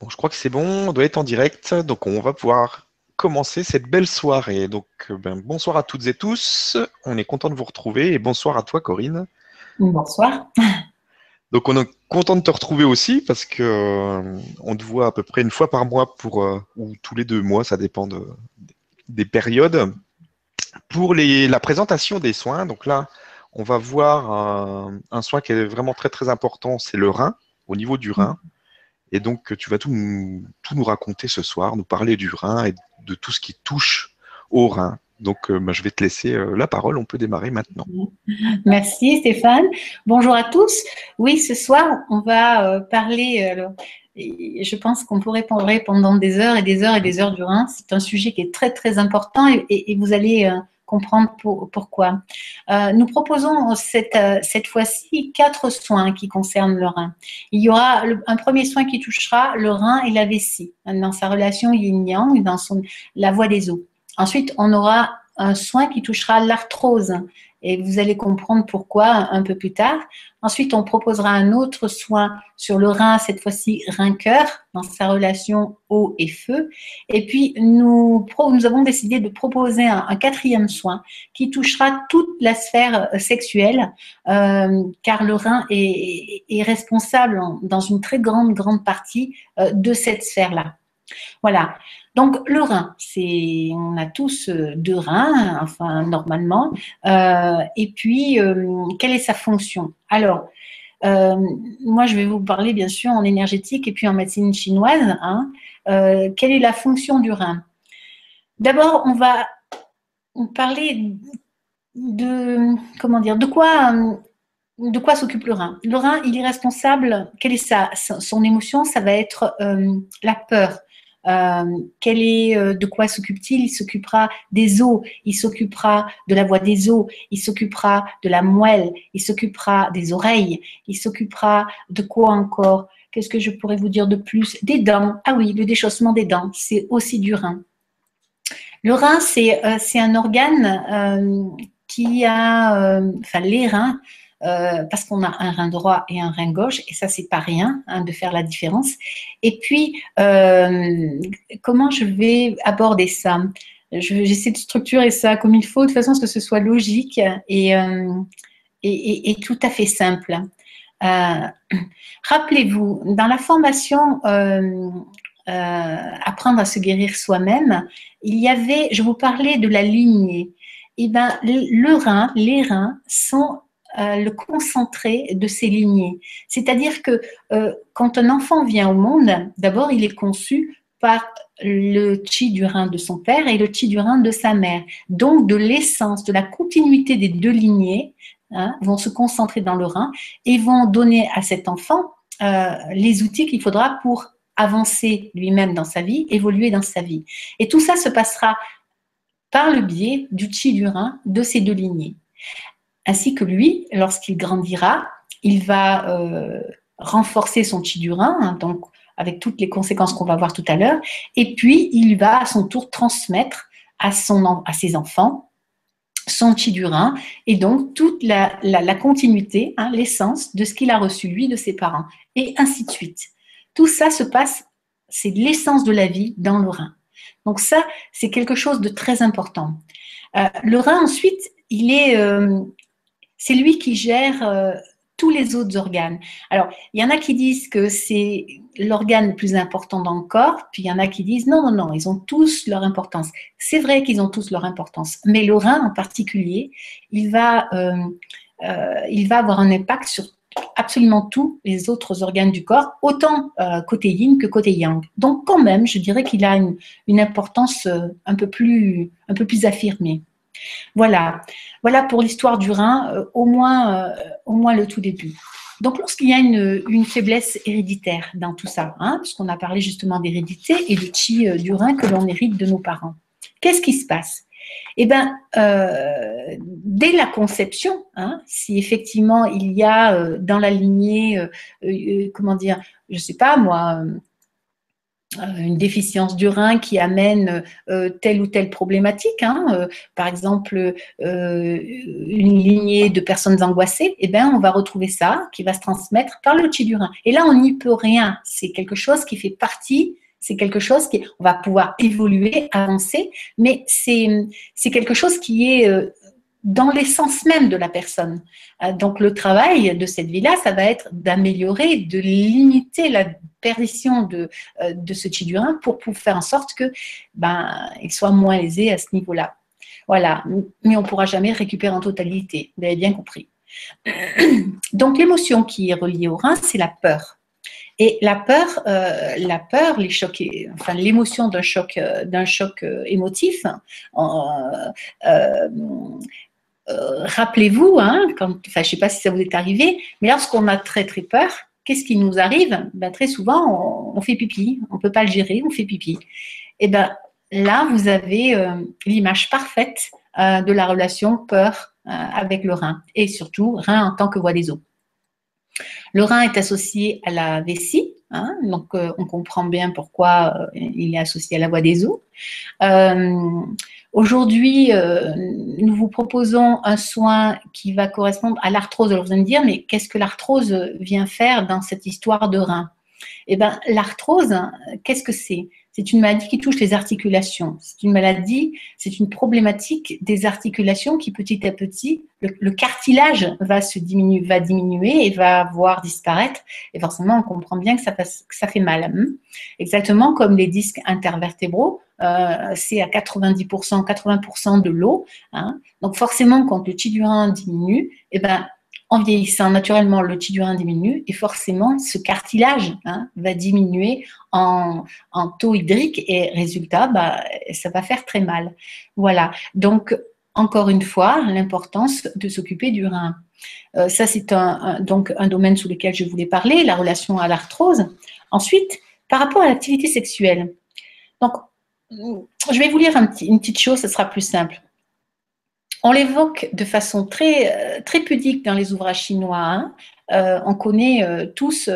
Bon, je crois que c'est bon, on doit être en direct, donc on va pouvoir commencer cette belle soirée. Donc, euh, ben, bonsoir à toutes et tous, on est content de vous retrouver et bonsoir à toi Corinne. Bonsoir. Donc, on est content de te retrouver aussi parce que euh, on te voit à peu près une fois par mois pour euh, ou tous les deux mois, ça dépend de, des périodes. Pour les, la présentation des soins, donc là, on va voir un, un soin qui est vraiment très très important, c'est le rein, au niveau du rein. Et donc, tu vas tout nous, raconter ce soir, nous parler du rein et de tout ce qui touche au rein. Donc, euh, bah, je vais te laisser euh, la parole. On peut démarrer maintenant. Merci Stéphane. Bonjour à tous. Oui, ce soir, on va euh, parler. je pense qu'on pourrait parler pendant des heures et des heures et des heures du rein. C'est un sujet qui est très très important et, vous allez comprendre pour- pourquoi. Euh, nous proposons cette, euh, cette fois-ci quatre soins qui concernent le rein. Il y aura un premier soin qui touchera le rein et la vessie dans sa relation yin-yang, dans son, la voie des os. Ensuite, on aura un soin qui touchera l'arthrose et vous allez comprendre pourquoi un peu plus tard. Ensuite, on proposera un autre soin sur le rein, cette fois-ci rein-cœur, dans sa relation eau et feu. Et puis, nous, avons décidé de proposer un, quatrième soin qui touchera toute la sphère euh, sexuelle, euh, car le rein est, responsable dans une très grande, grande partie euh, de cette sphère-là. Voilà. Donc le rein, c'est on a tous euh, deux reins, enfin normalement. Euh, et puis euh, quelle est sa fonction? Alors moi je vais vous parler bien sûr en énergétique et puis en médecine chinoise. hein. Quelle est la fonction du rein? D'abord on va parler de comment dire de quoi de quoi s'occupe le rein? Le rein, il est responsable. Quelle est sa, son émotion? Ça va être la peur. Euh, quel est, euh, de quoi s'occupe-t-il? Il s'occupera des os, il s'occupera de la voix des os, il s'occupera de la moelle, il s'occupera des oreilles, il s'occupera de quoi encore? Qu'est-ce que je pourrais vous dire de plus? Des dents. Ah oui, le déchaussement des dents, c'est aussi du rein. Le rein, c'est euh, un organe qui a, enfin les reins, euh, parce qu'on a un rein droit et un rein gauche, et ça c'est pas rien hein, de faire la différence. Et puis, euh, comment je vais aborder ça? Je- J'essaie de structurer ça comme il faut, de façon à ce que ce soit logique et, euh, et, et- tout à fait simple. Rappelez-vous, dans la formation Apprendre à se guérir soi-même, il y avait, je vous parlais de la lignée. Et ben, le rein, les reins sont euh, le concentré de ces lignées. C'est-à-dire que euh, quand un enfant vient au monde, d'abord il est conçu par le chi du rein de son père et le chi du rein de sa mère. Donc de l'essence, de la continuité des deux lignées hein, vont se concentrer dans le rein et vont donner à cet enfant euh, les outils qu'il faudra pour avancer lui-même dans sa vie, évoluer dans sa vie. Et tout ça se passera par le biais du chi du rein de ces deux lignées ainsi que lui, lorsqu'il grandira, il va euh, renforcer son chi du rein, donc avec toutes les conséquences qu'on va voir tout à l'heure, et puis il va à son tour transmettre à, son, à ses enfants son chi du rein, et donc toute la, la- la continuité, hein, l'essence de ce qu'il a reçu lui de ses parents, et ainsi de suite. Tout ça se passe, c'est l'essence de la vie dans le rein. Donc ça, c'est quelque chose de très important. Euh, le rein, ensuite, il est, euh, c'est lui qui gère euh, tous les autres organes. Alors, il y en a qui disent que c'est l'organe le plus important dans le corps, puis il y en a qui disent non, non, non, ils ont tous leur importance. C'est vrai qu'ils ont tous leur importance, mais le rein en particulier, il va, euh, euh, il va avoir un impact sur absolument tous les autres organes du corps, autant côté yin que côté yang. Donc quand même, je dirais qu'il a une, une importance un peu plus, un peu plus affirmée. Voilà, voilà pour l'histoire du rein, euh, au, moins, euh, au moins le tout début. Donc, lorsqu'il y a une, faiblesse héréditaire dans tout ça, hein, puisqu'on a parlé justement d'hérédité et du chi euh, du rein que l'on hérite de nos parents, qu'est-ce qui se passe? Eh bien, euh, dès la conception, hein, si effectivement il y a euh, dans la lignée, euh, euh, comment dire, je ne sais pas moi, une déficience du rein qui amène telle ou telle problématique, hein, par exemple une lignée de personnes angoissées, eh bien, on va retrouver ça qui va se transmettre par le chi du rein. Et là, on n'y peut rien. C'est quelque chose qui fait partie c'est quelque chose qui, on va pouvoir évoluer, avancer, mais c'est quelque chose qui est dans l'essence même de la personne. Euh, donc le travail de cette vie-là, ça va être d'améliorer, de limiter la perdition de, euh, de ce rein pour, pour faire en sorte que ben, il soit moins lésé à ce niveau-là. Voilà, mais on ne pourra jamais récupérer en totalité, vous avez bien compris. Donc l'émotion qui est reliée au rein, c'est la peur. Et la peur, euh, la peur, les chocs, enfin l'émotion d'un choc, d'un choc émotif, rappelez-vous, hein, enfin, je ne sais pas si ça vous est arrivé, mais lorsqu'on a très très peur, qu'est-ce qui nous arrive? Ben, Très souvent, on, fait pipi, on ne peut pas le gérer, on fait pipi. Et ben là, vous avez euh, l'image parfaite euh, de la relation peur avec le rein, et surtout rein en tant que voie des os. Le rein est associé à la vessie, hein, donc on comprend bien pourquoi il est associé à la voie des os. Aujourd'hui, euh, nous vous proposons un soin qui va correspondre à l'arthrose. Alors vous allez me dire, mais qu'est-ce que l'arthrose vient faire dans cette histoire de rein? Eh bien, l'arthrose, qu'est-ce que c'est? C'est une maladie qui touche les articulations. C'est une maladie, c'est une problématique des articulations qui petit à petit, le, cartilage va se diminuer, va diminuer et va voir disparaître. Et forcément, on comprend bien que ça, fait mal. Hein. Exactement comme les disques intervertébraux euh, c'est à 90%, 80% de l'eau. Hein. Donc forcément, quand le chi du rein diminue, eh ben, en vieillissant, naturellement, le rein diminue et forcément, ce cartilage hein, va diminuer en, taux hydrique et résultat, bah, ça va faire très mal. Voilà. Donc, encore une fois, l'importance de s'occuper du rein. Euh, ça, c'est un, donc un domaine sur lequel je voulais parler, la relation à l'arthrose. Ensuite, par rapport à l'activité sexuelle. Donc, je vais vous lire une petite chose, ce sera plus simple. On l'évoque de façon très, euh, très pudique dans les ouvrages chinois. Hein. Euh, on connaît euh, tous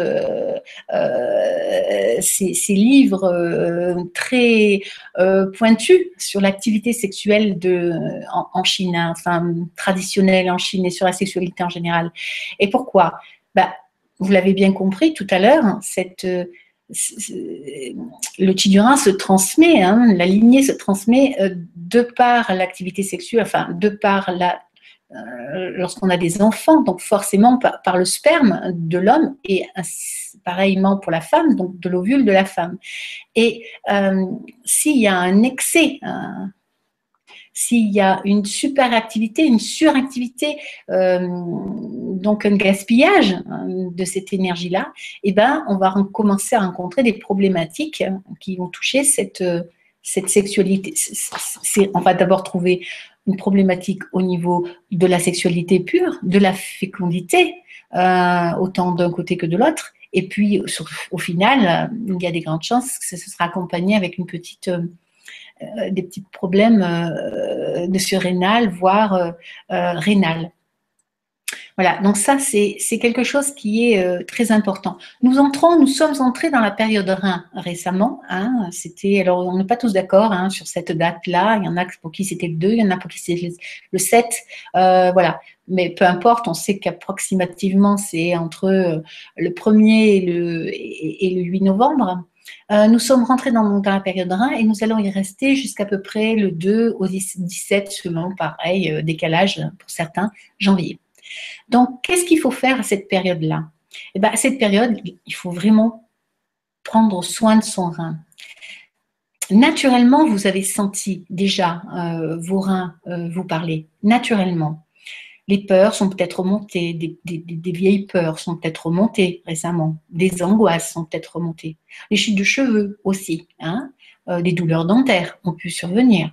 ces, livres très pointus sur l'activité sexuelle en, Chine, hein, enfin traditionnelle en Chine et sur la sexualité en général. Et pourquoi? Bah, Vous l'avez bien compris tout à l'heure, cette le chi du rein se transmet, hein, la lignée se transmet euh, de par l'activité sexuelle, enfin de par la euh, lorsqu'on a des enfants, donc forcément par, le sperme de l'homme et pareillement pour la femme, donc de l'ovule de la femme. Et euh, s'il y a un excès, s'il y a une superactivité, une suractivité, euh, donc un gaspillage hein, de cette énergie-là, eh ben, on va commencer à rencontrer des problématiques qui vont toucher cette, cette sexualité. on va d'abord trouver une problématique au niveau de la sexualité pure, de la fécondité, euh, autant d'un côté que de l'autre. Et puis, au final, il y a des grandes chances que ce sera accompagné avec une petite euh, des petits problèmes euh, de surrénal, voire euh, rénal. Voilà, donc ça, c'est quelque chose qui est très important. Nous entrons, nous sommes entrés dans la période rein récemment. Hein, c'était, alors on n'est pas tous d'accord hein, sur cette date-là. Il y en a pour qui c'était le 2, il y en a pour qui c'était le 7. voilà, mais peu importe, on sait qu'approximativement, c'est entre le 1er et le, et le 8 novembre. Euh, nous sommes rentrés dans, la période rein et nous allons y rester jusqu'à peu près le 2 au 17, selon pareil, euh, décalage pour certains, janvier. Donc, qu'est-ce qu'il faut faire à cette période-là? Eh bien, À cette période, il faut vraiment prendre soin de son rein. Naturellement, vous avez senti déjà euh, vos reins vous parler, naturellement. Les peurs sont peut-être remontées, des, vieilles peurs sont peut-être remontées récemment, des angoisses sont peut-être remontées, les chutes de cheveux aussi, hein, euh, douleurs dentaires ont pu survenir.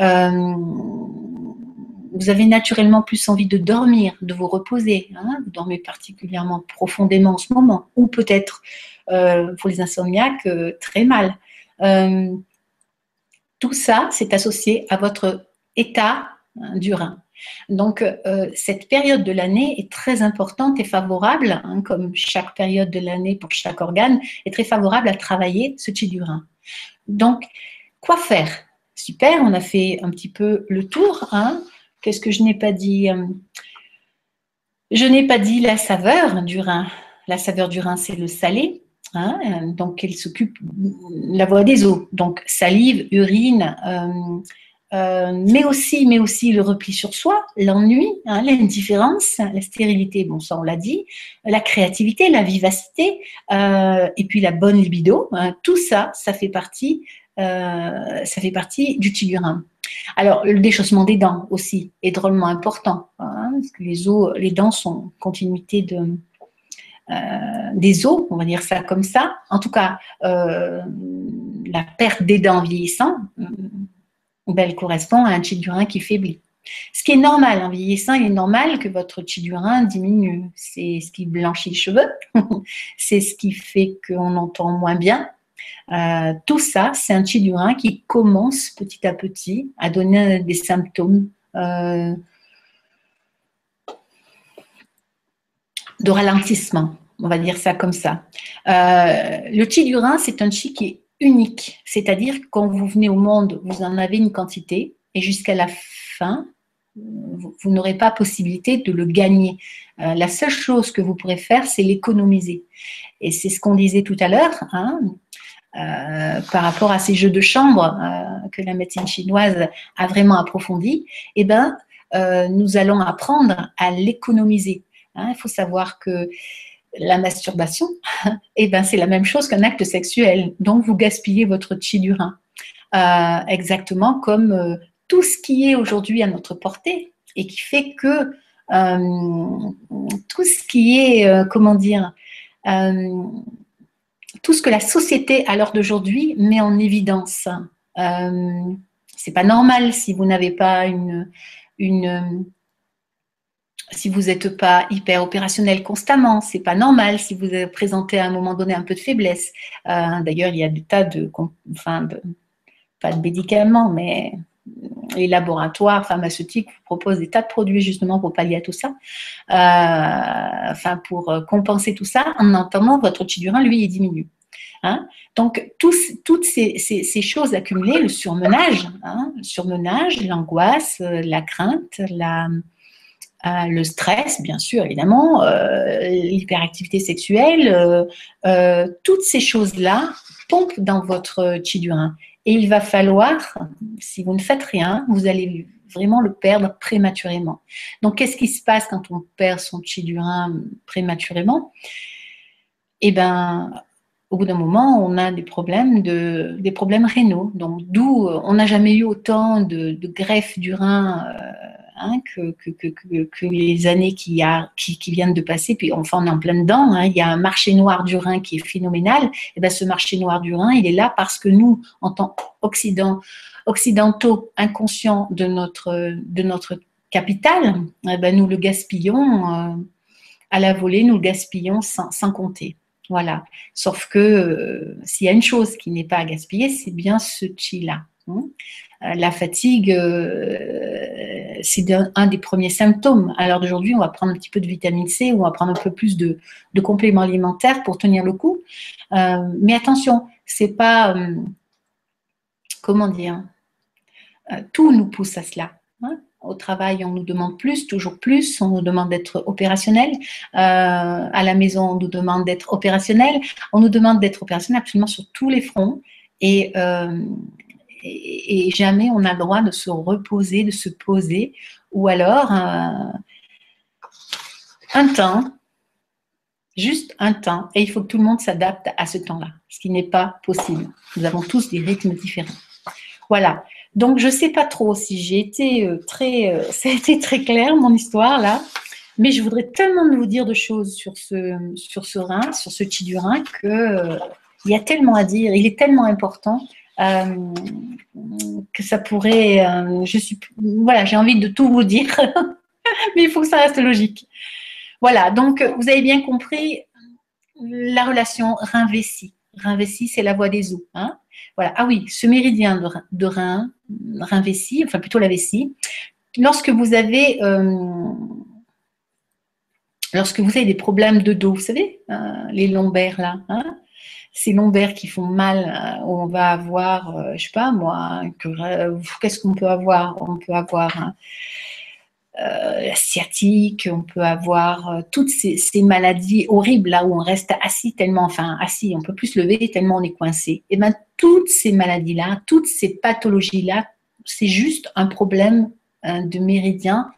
Euh, vous avez naturellement plus envie de dormir, de vous reposer. Hein, vous dormez particulièrement profondément en ce moment, ou peut-être euh, pour les insomniaques très mal. tout ça, c'est associé à votre état hein, du rein. Donc, euh, cette période de l'année est très importante et favorable, hein, comme chaque période de l'année pour chaque organe, est très favorable à travailler ce chi du rein. Donc, quoi faire? Super, on a fait un petit peu le tour. Hein. Qu'est-ce que je n'ai pas dit? Je n'ai pas dit la saveur du rein. La saveur du rein, c'est le salé. Hein, donc, elle s'occupe de la voie des eaux. Donc, salive, urine, euh, euh, mais aussi, mais aussi le repli sur soi, l'ennui, hein, l'indifférence, la stérilité, bon ça on l'a dit, la créativité, la vivacité, euh, et puis la bonne libido. Hein, tout ça, ça fait partie, ça fait partie du tigurin. Alors le déchaussement des dents aussi est drôlement important, parce que les os, les dents sont continuité de euh, des os, on va dire ça comme ça. En tout cas, euh, la perte des dents vieillissant, euh, ben, elle correspond à un chi du rein qui faiblit. Ce qui est normal, en vieillissant, il est normal que votre chi du rein diminue. C'est ce qui blanchit les cheveux, c'est ce qui fait qu'on entend moins bien. tout ça, c'est un chi du rein qui commence petit à petit à donner des symptômes de ralentissement, on va dire ça comme ça. Euh, le chi du rein, c'est un chi qui est unique, c'est-à-dire quand vous venez au monde, vous en avez une quantité et jusqu'à la fin, vous, n'aurez pas possibilité de le gagner. Euh, la seule chose que vous pourrez faire, c'est l'économiser. Et c'est ce qu'on disait tout à l'heure, hein, euh, par rapport à ces jeux de chambre que la médecine chinoise a vraiment approfondi. Eh ben, nous allons apprendre à l'économiser. Hein, il faut savoir que la masturbation, eh ben, c'est la même chose qu'un acte sexuel. Donc, vous gaspillez votre chi du rein. Euh, exactement comme euh, tout ce qui est aujourd'hui à notre portée et qui fait que euh, tout ce qui est, comment dire, tout ce que la société à l'heure d'aujourd'hui met en évidence. c'est pas normal si vous n'avez pas une si vous n'êtes pas hyper opérationnel constamment, c'est pas normal si vous présentez à un moment donné un peu de faiblesse. Euh, d'ailleurs, il y a des tas de, enfin, pas de médicaments, mais les laboratoires pharmaceutiques proposent des tas de produits justement pour pallier à tout ça, euh, enfin pour compenser tout ça. En entendant votre tidurin, lui, il diminue. Hein. Donc, toutes ces, choses accumulées, le surmenage, hein, le surmenage, l'angoisse, la crainte, la, euh, le stress, bien sûr, évidemment, euh, l'hyperactivité sexuelle, euh, toutes ces choses-là pompent dans votre chi. Et il va falloir, si vous ne faites rien, vous allez vraiment le perdre prématurément. Donc, qu'est-ce qui se passe quand on perd son chi prématurément? Eh bien, au bout d'un moment, on a des problèmes, de, des problèmes rénaux. Donc, d'où on n'a jamais eu autant de, de greffes du rein Hein, que, les années qui, viennent de passer, puis enfin on est en plein dedans, hein. il y a un marché noir du Rhin qui est phénoménal, et bien ce marché noir du Rhin, il est là parce que nous, en tant qu'occidentaux inconscients de notre, capital, eh ben nous le gaspillons euh, à la volée, nous le gaspillons sans, compter. Voilà. Sauf que euh, s'il y a une chose qui n'est pas à gaspiller, c'est bien ce chi-là. Hein. Euh, la fatigue, c'est un des premiers symptômes. À l'heure d'aujourd'hui, on va prendre un petit peu de vitamine C on va prendre un peu plus de, compléments alimentaires pour tenir le coup. Euh, mais attention, c'est pas comment dire, tout nous pousse à cela. Hein. Au travail, on nous demande plus, toujours plus. On nous demande d'être opérationnel. à la maison, on nous demande d'être opérationnel. On nous demande d'être opérationnel absolument sur tous les fronts. Et, et, jamais on a le droit de se reposer, de se poser, ou alors euh, un temps, juste un temps, et il faut que tout le monde s'adapte à ce temps-là, ce qui n'est pas possible. Nous avons tous des rythmes différents. Voilà. Donc je ne sais pas trop si j'ai été euh, très, euh, ça a été très clair mon histoire là, mais je voudrais tellement vous dire de choses sur ce, sur ce rein, sur ce chi du rein que il y a tellement à dire, il est tellement important. Euh, que ça pourrait. Euh, je suis, voilà, j'ai envie de tout vous dire, mais il faut que ça reste logique. Voilà, donc vous avez bien compris la relation rein-vessie. Rein-vessie, c'est la voie des os. Hein voilà. Ah oui, ce méridien de, rein, rein vessie, enfin plutôt la vessie, lorsque vous avez euh, lorsque vous avez des problèmes de dos, vous savez, les lombaires là, hein, ces lombaires qui font mal, où on va avoir, je sais pas moi, qu'est-ce qu'on peut avoir? On peut avoir euh, sciatique, on peut avoir euh, toutes ces, maladies horribles là où on reste assis tellement, enfin assis, on peut plus se lever tellement on est coincé. Et bien toutes ces maladies là, toutes ces pathologies là, c'est juste un problème hein, de méridien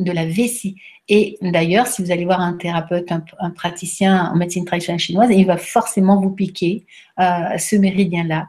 de la vessie. Et d'ailleurs, si vous allez voir un thérapeute, un, praticien en médecine traditionnelle chinoise, il va forcément vous piquer euh, ce méridien-là.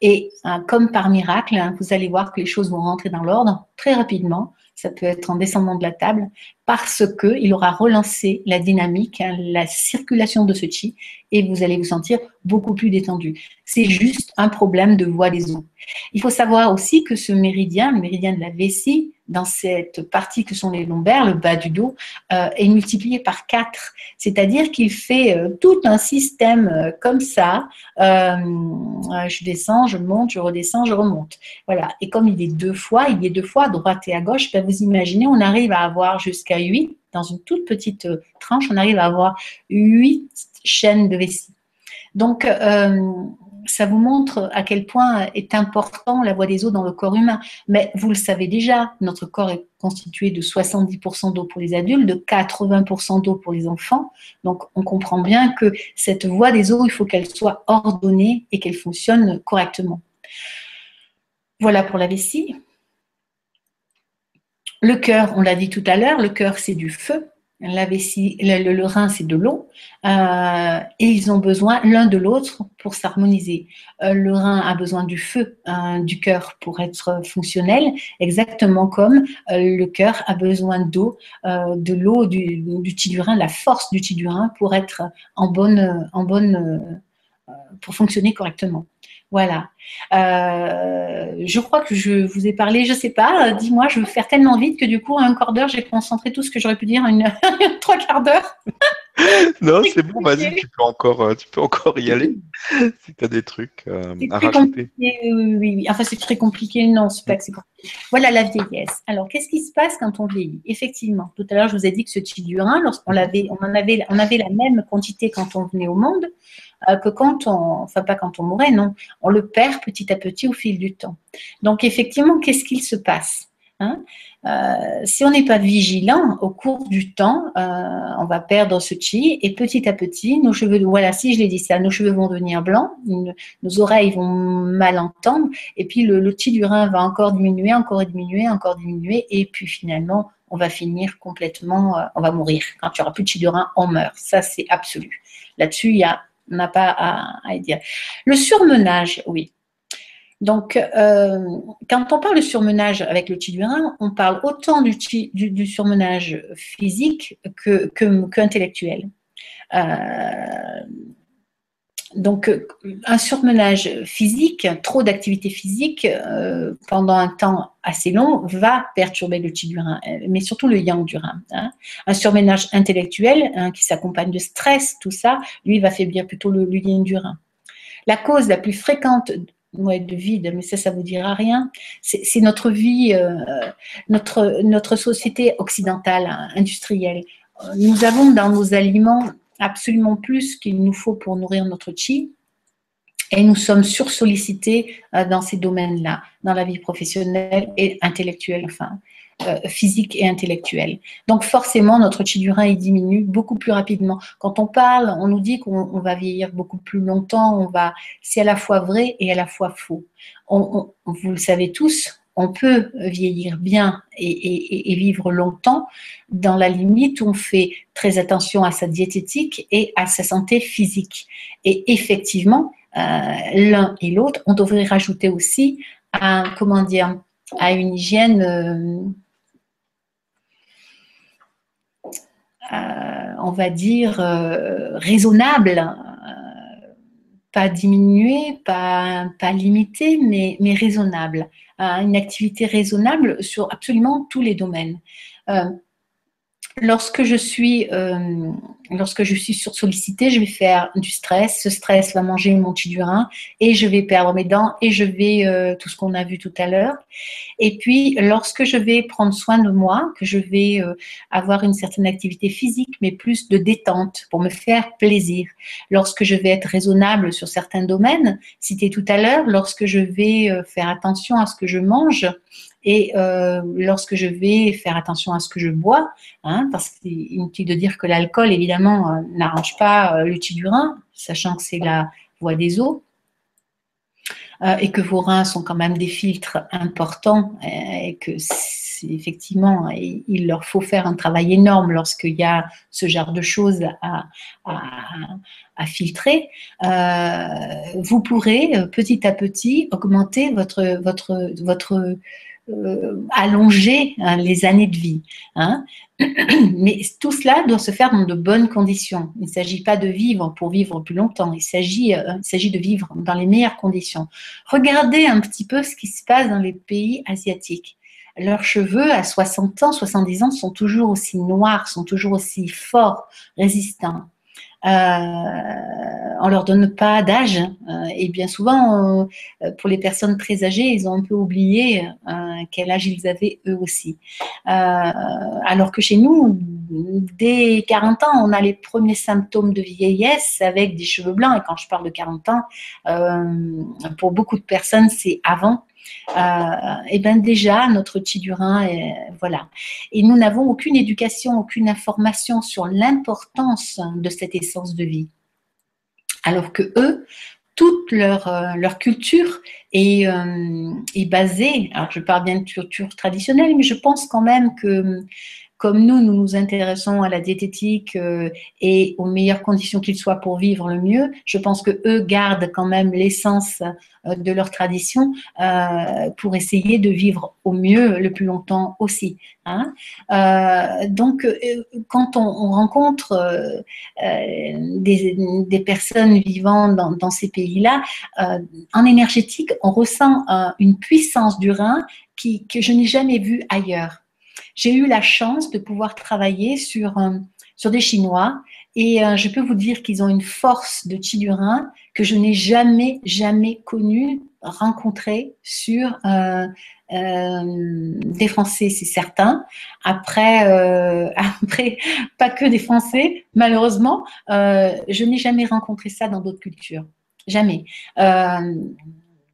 Et comme par miracle, hein, vous allez voir que les choses vont rentrer dans l'ordre très rapidement ça peut être en descendant de la table, parce qu'il aura relancé la dynamique, hein, la circulation de ce chi, et vous allez vous sentir beaucoup plus détendu. C'est juste un problème de voie des os. Il faut savoir aussi que ce méridien, le méridien de la vessie, dans cette partie que sont les lombaires, le bas du dos, euh, est multiplié par 4. C'est-à-dire qu'il fait euh, tout un système euh, comme ça. je descends, je monte, je redescends, je remonte. Voilà. Et comme il est deux fois, il est deux fois à droite et à gauche, ben vous imaginez, on arrive à avoir jusqu'à 8, dans une toute petite tranche, on arrive à avoir 8 chaînes de vessie. Donc, ça vous montre à quel point est important la voie des eaux dans le corps humain. Mais vous le savez déjà, notre corps est constitué de 70% d'eau pour les adultes, de 80% d'eau pour les enfants. Donc on comprend bien que cette voie des eaux, il faut qu'elle soit ordonnée et qu'elle fonctionne correctement. Voilà pour la vessie. Le cœur, on l'a dit tout à l'heure, le cœur c'est du feu. La vessie, le, rein, c'est de l'eau, euh, et ils ont besoin l'un de l'autre pour s'harmoniser. Euh, le rein a besoin du feu hein, du cœur pour être fonctionnel, exactement comme euh, le cœur a besoin d'eau, de l'eau du, du du rein, la force du du rein pour être en en bonne, pour fonctionner correctement. Voilà. Euh, je crois que je vous ai parlé, je sais pas, dis-moi, je veux faire tellement vite que du coup, un quart d'heure, j'ai concentré tout ce que j'aurais pu dire en une, trois quarts d'heure. non, c'est bon, vas-y, tu peux encore, euh, tu peux encore y aller si tu as des trucs euh, à rajouter. Oui, oui, oui. Enfin, c'est très compliqué. Non, c'est pas que c'est compliqué. Voilà la vieillesse. Alors, qu'est-ce qui se passe quand on vieillit? Effectivement, tout à l'heure, je vous ai dit que ce rein, lorsqu'on l'avait, on en avait, on avait la même quantité quand on venait au monde. Euh, que quand on, enfin pas quand on mourait, non, on le perd petit à petit au fil du temps. Donc effectivement, qu'est-ce qu'il se passe hein? Euh, si on n'est pas vigilant au cours du temps, euh, on va perdre ce chi et petit à petit, nos cheveux, voilà, si je l'ai dit ça, nos cheveux vont devenir blancs, nos oreilles vont mal entendre et puis le, le chi du rein va encore diminuer, encore diminuer, encore diminuer et puis finalement, on va finir complètement, on va mourir. Quand il n'y aura plus de chi du rein, on meurt. Ça, c'est absolu. Là-dessus, il y a on n'a pas à, dire. Le surmenage, oui. Donc, euh, quand on parle de surmenage avec le rein, on parle autant du, du, surmenage physique que, que, intellectuel. Euh, donc, un surmenage physique, trop d'activité physique euh, pendant un temps assez long va perturber le chi du rein, mais surtout le yang du rein. Un surmenage intellectuel hein, qui s'accompagne de stress, tout ça, lui va faiblir plutôt le, yin du rein. La cause la plus fréquente de vide, mais ça, ça vous dira rien. C'est notre vie, notre, notre société occidentale, industrielle. Nous avons dans nos aliments absolument plus qu'il nous faut pour nourrir notre chi. Et nous sommes sursollicités euh, dans ces domaines-là, dans la vie professionnelle et intellectuelle, enfin, euh, physique et intellectuelle. Donc forcément, notre chi du rein il diminue beaucoup plus rapidement. Quand on parle, on nous dit qu'on va vieillir beaucoup plus longtemps. On va, c'est à la fois vrai et à la fois faux. vous le savez tous, on peut vieillir bien et, vivre longtemps dans la limite où on fait très attention à sa diététique et à sa santé physique. Et effectivement, euh, l'un et l'autre, on devrait rajouter aussi à, comment dire, à une hygiène, euh, euh, on va dire, raisonnable pas diminuée, pas, pas limitée, mais, mais raisonnable. Euh, une activité raisonnable sur absolument tous les domaines. Euh, lorsque je suis euh, lorsque je suis sursollicitée, je vais faire du stress. Ce stress va manger mon chi du rein et je vais perdre mes dents et je vais euh, tout ce qu'on a vu tout à l'heure. Et puis, lorsque je vais prendre soin de moi, que je vais euh, avoir une certaine activité physique, mais plus de détente pour me faire plaisir. Lorsque je vais être raisonnable sur certains domaines, cité tout à l'heure, lorsque je vais euh, faire attention à ce que je mange, et lorsque je vais faire attention à ce que je bois, hein, parce qu'il est inutile de dire que l'alcool, évidemment, euh, n'arrange pas euh, le du rein, sachant que c'est la voie des eaux, et que vos reins sont quand même des filtres importants, et que effectivement, il leur faut faire un travail énorme lorsqu'il y a ce genre de choses à, à filtrer, vous pourrez petit à petit augmenter votre, votre, votre euh, allonger hein, les années de vie. Hein. Mais tout cela doit se faire dans de bonnes conditions. Il ne s'agit pas de vivre pour vivre plus longtemps, il s'agit, euh, il s'agit de vivre dans les meilleures conditions. Regardez un petit peu ce qui se passe dans les pays asiatiques. Leurs cheveux à 60 ans, 70 ans sont toujours aussi noirs, sont toujours aussi forts, résistants. Euh, on leur donne pas d'âge euh, et bien souvent, euh, pour les personnes très âgées, ils ont un peu oublié quel âge ils avaient eux aussi. alors que chez nous, dès 40 ans, on a les premiers symptômes de vieillesse avec des cheveux blancs. Et quand je parle de 40 ans, pour beaucoup de personnes, c'est avant et euh, eh ben déjà notre petit est, voilà. Et nous n'avons aucune éducation, aucune information sur l'importance de cette essence de vie. Alors que eux, toute leur, euh, leur culture euh, est, basée, alors je parle bien de culture traditionnelle, mais je pense quand même que comme nous, nous nous intéressons à la diététique euh, et aux meilleures conditions qu'il soit pour vivre le mieux, je pense que eux gardent quand même l'essence euh, de leur tradition euh, pour essayer de vivre au mieux le plus longtemps aussi. Hein. donc, quand on, rencontre des, personnes vivant dans, ces pays-là, en énergétique, on ressent une puissance du rein que je n'ai jamais vue ailleurs j'ai eu la chance de pouvoir travailler sur, euh, sur des Chinois et euh, je peux vous dire qu'ils ont une force de chi du Rhin que je n'ai jamais, jamais connue, rencontrée sur euh, des Français, c'est certain. Après, après, pas que des Français, malheureusement, je n'ai jamais rencontré ça dans d'autres cultures. Jamais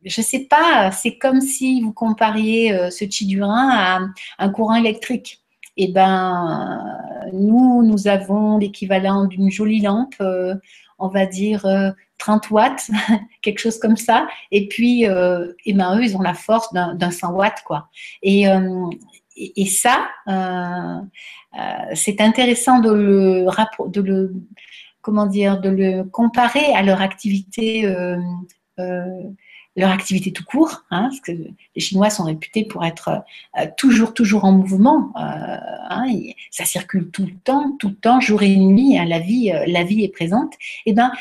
je ne sais pas, c'est comme si vous compariez euh, ce chi du rein à un courant électrique. Eh ben, nous, nous avons l'équivalent d'une jolie lampe, euh, on va dire 30 euh, watts, quelque chose comme ça. Et puis, eux, ils ont la force d'un 100 watts, quoi. Et, ça, c'est intéressant de le, de de le comparer à leur activité leur activité tout court, hein, parce que les Chinois sont réputés pour être euh, toujours, toujours en mouvement. Euh, hein, ça circule tout le temps, tout le temps, jour et nuit. Hein, la vie, euh, la vie est présente. Et eh ben,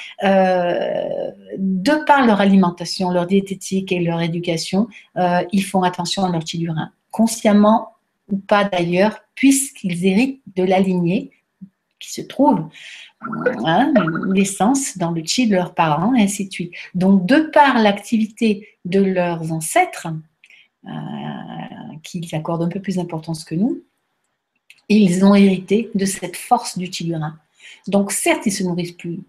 de par leur alimentation, leur diététique et leur éducation, ils font attention à leur rein, consciemment ou pas d'ailleurs, puisqu'ils héritent de la lignée qui se trouve hein, l'essence dans le chi de leurs parents, et ainsi de suite. Donc, de par l'activité de leurs ancêtres, euh, qu'ils accordent un peu plus d'importance que nous, ils ont hérité de cette force du chi Donc, certes, ils se nourrissent plus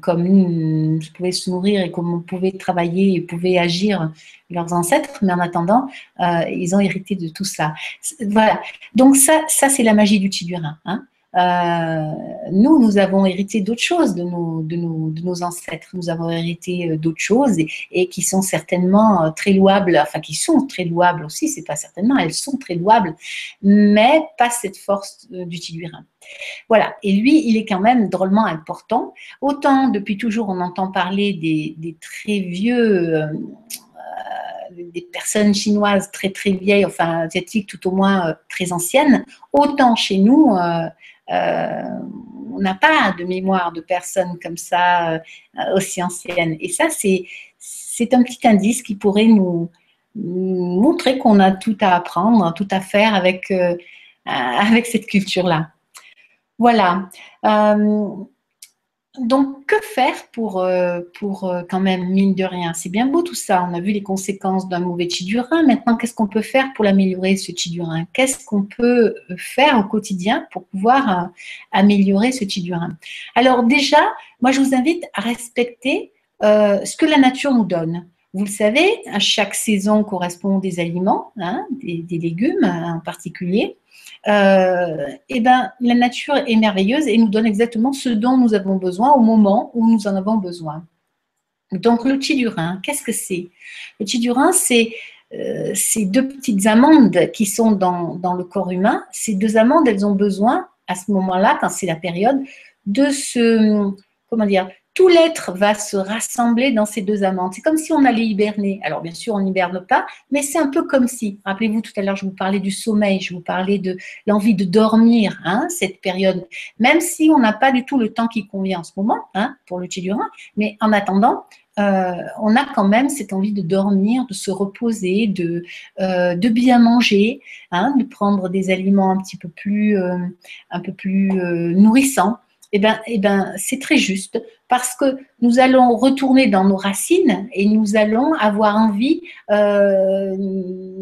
comme nous, pouvaient se nourrir et comme on pouvait travailler et pouvaient agir leurs ancêtres, mais en attendant, euh, ils ont hérité de tout ça. Voilà. Donc ça, ça c'est la magie du chi Hein. Euh, nous, nous avons hérité d'autres choses de nos, de, nos, de nos, ancêtres. Nous avons hérité euh, d'autres choses et, qui sont certainement euh, très louables, enfin qui sont très louables aussi, c'est pas certainement, elles sont très louables, mais pas cette force du tigurin. Voilà, et lui, il est quand même drôlement important. Autant depuis toujours, on entend parler des, très vieux des personnes chinoises très très vieilles, enfin asiatiques tout au moins très anciennes, autant chez nous, on n'a pas de mémoire de personnes comme ça euh, aussi anciennes. Et ça, c'est un petit indice qui pourrait nous, montrer qu'on a tout à apprendre, tout à faire avec, euh, avec cette culture-là. Voilà. Euh, donc, que faire pour, euh, pour euh, quand même, mine de rien? C'est bien beau tout ça. On a vu les conséquences d'un mauvais chi du rein. Maintenant, qu'est-ce qu'on peut faire pour l'améliorer, ce chi du rein? Qu'est-ce qu'on peut faire au quotidien pour pouvoir améliorer ce chi du rein? Alors, déjà, moi, je vous invite à respecter ce que la nature nous donne. Vous le savez, à chaque saison correspond des aliments, hein, des, légumes en particulier. Euh, et ben, la nature est merveilleuse et nous donne exactement ce dont nous avons besoin au moment où nous en avons besoin. Donc, le du rein, qu'est-ce que c'est? Le du rein, c'est euh, ces deux petites amandes qui sont dans, dans, le corps humain. Ces deux amandes, elles ont besoin, à ce moment-là, quand c'est la période, de se, comment dire, tout l'être va se rassembler dans ces deux amandes. C'est comme si on allait hiberner. Alors bien sûr, on n'hiberne pas, mais c'est un peu comme si. Rappelez-vous, tout à l'heure, je vous parlais du sommeil, je vous parlais de l'envie de dormir, hein, cette période. Même si on n'a pas du tout le temps qui convient en ce moment, hein, pour le rein, mais en attendant, euh, on a quand même cette envie de dormir, de se reposer, de, euh, bien manger, hein, de prendre des aliments un petit peu plus, euh, nourrissants eh ben, eh ben, c'est très juste parce que nous allons retourner dans nos racines et nous allons avoir envie, euh,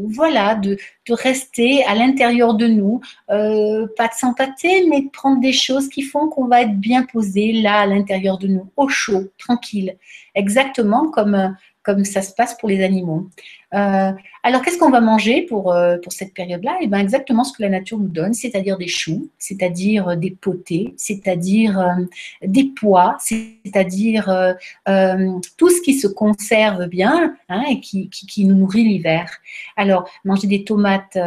voilà, de, rester à l'intérieur de nous, euh, pas de s'empâter, mais de prendre des choses qui font qu'on va être bien posé là à l'intérieur de nous, au chaud, tranquille, exactement comme comme ça se passe pour les animaux. Euh, alors, qu'est-ce qu'on va manger pour, euh, pour cette période-là? Eh bien, exactement ce que la nature nous donne, c'est-à-dire des choux, c'est-à-dire euh, des potés, c'est-à-dire des pois, c'est-à-dire tout ce qui se conserve bien hein, et qui, nous nourrit l'hiver. Alors, manger des tomates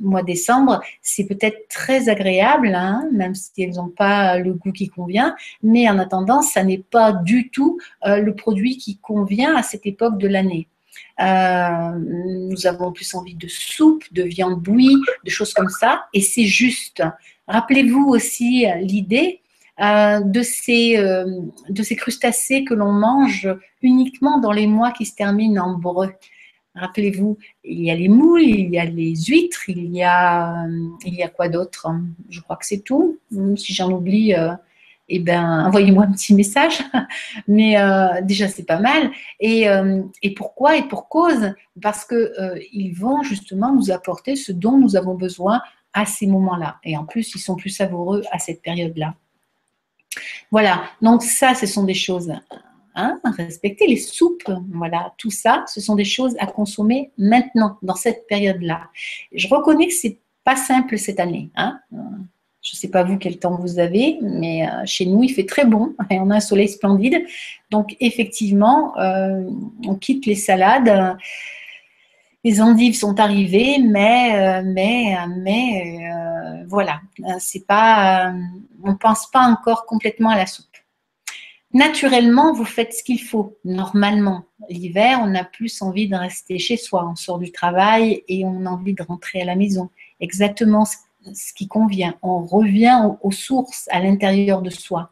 mois décembre, c'est peut-être très agréable, hein, même si elles n'ont pas le goût qui convient, mais en attendant, ça n'est pas du tout le produit qui convient à cette époque de l'année. Euh, nous avons plus envie de soupe, de viande bouillie, de choses comme ça. Et c'est juste. Rappelez-vous aussi l'idée euh, de, ces, euh, de ces crustacés que l'on mange uniquement dans les mois qui se terminent en breu. Rappelez-vous, il y a les moules, il y a les huîtres, il y a, il y a quoi d'autre Je crois que c'est tout. Si j'en oublie, eh ben, envoyez-moi un petit message. Mais euh, déjà, c'est pas mal. Et, euh, et, pourquoi Et pour cause? Parce qu'ils euh, ils vont justement nous apporter ce dont nous avons besoin à ces moments-là. Et en plus, ils sont plus savoureux à cette période-là. Voilà. Donc ça, ce sont des choses hein, à respecter. Les soupes, voilà, tout ça, ce sont des choses à consommer maintenant, dans cette période-là. Je reconnais que c'est pas simple cette année. Hein je ne sais pas vous quel temps vous avez, mais euh, chez nous, il fait très bon et on a un soleil splendide. Donc, effectivement, euh, on quitte les salades. Les endives sont arrivées, mais, euh, mais, mais voilà, c'est pas, on ne pense pas encore complètement à la soupe. Naturellement, vous faites ce qu'il faut, normalement. L'hiver, on a plus envie de rester chez soi. On sort du travail et on a envie de rentrer à la maison. Exactement ce qui convient. On revient aux, sources à l'intérieur de soi.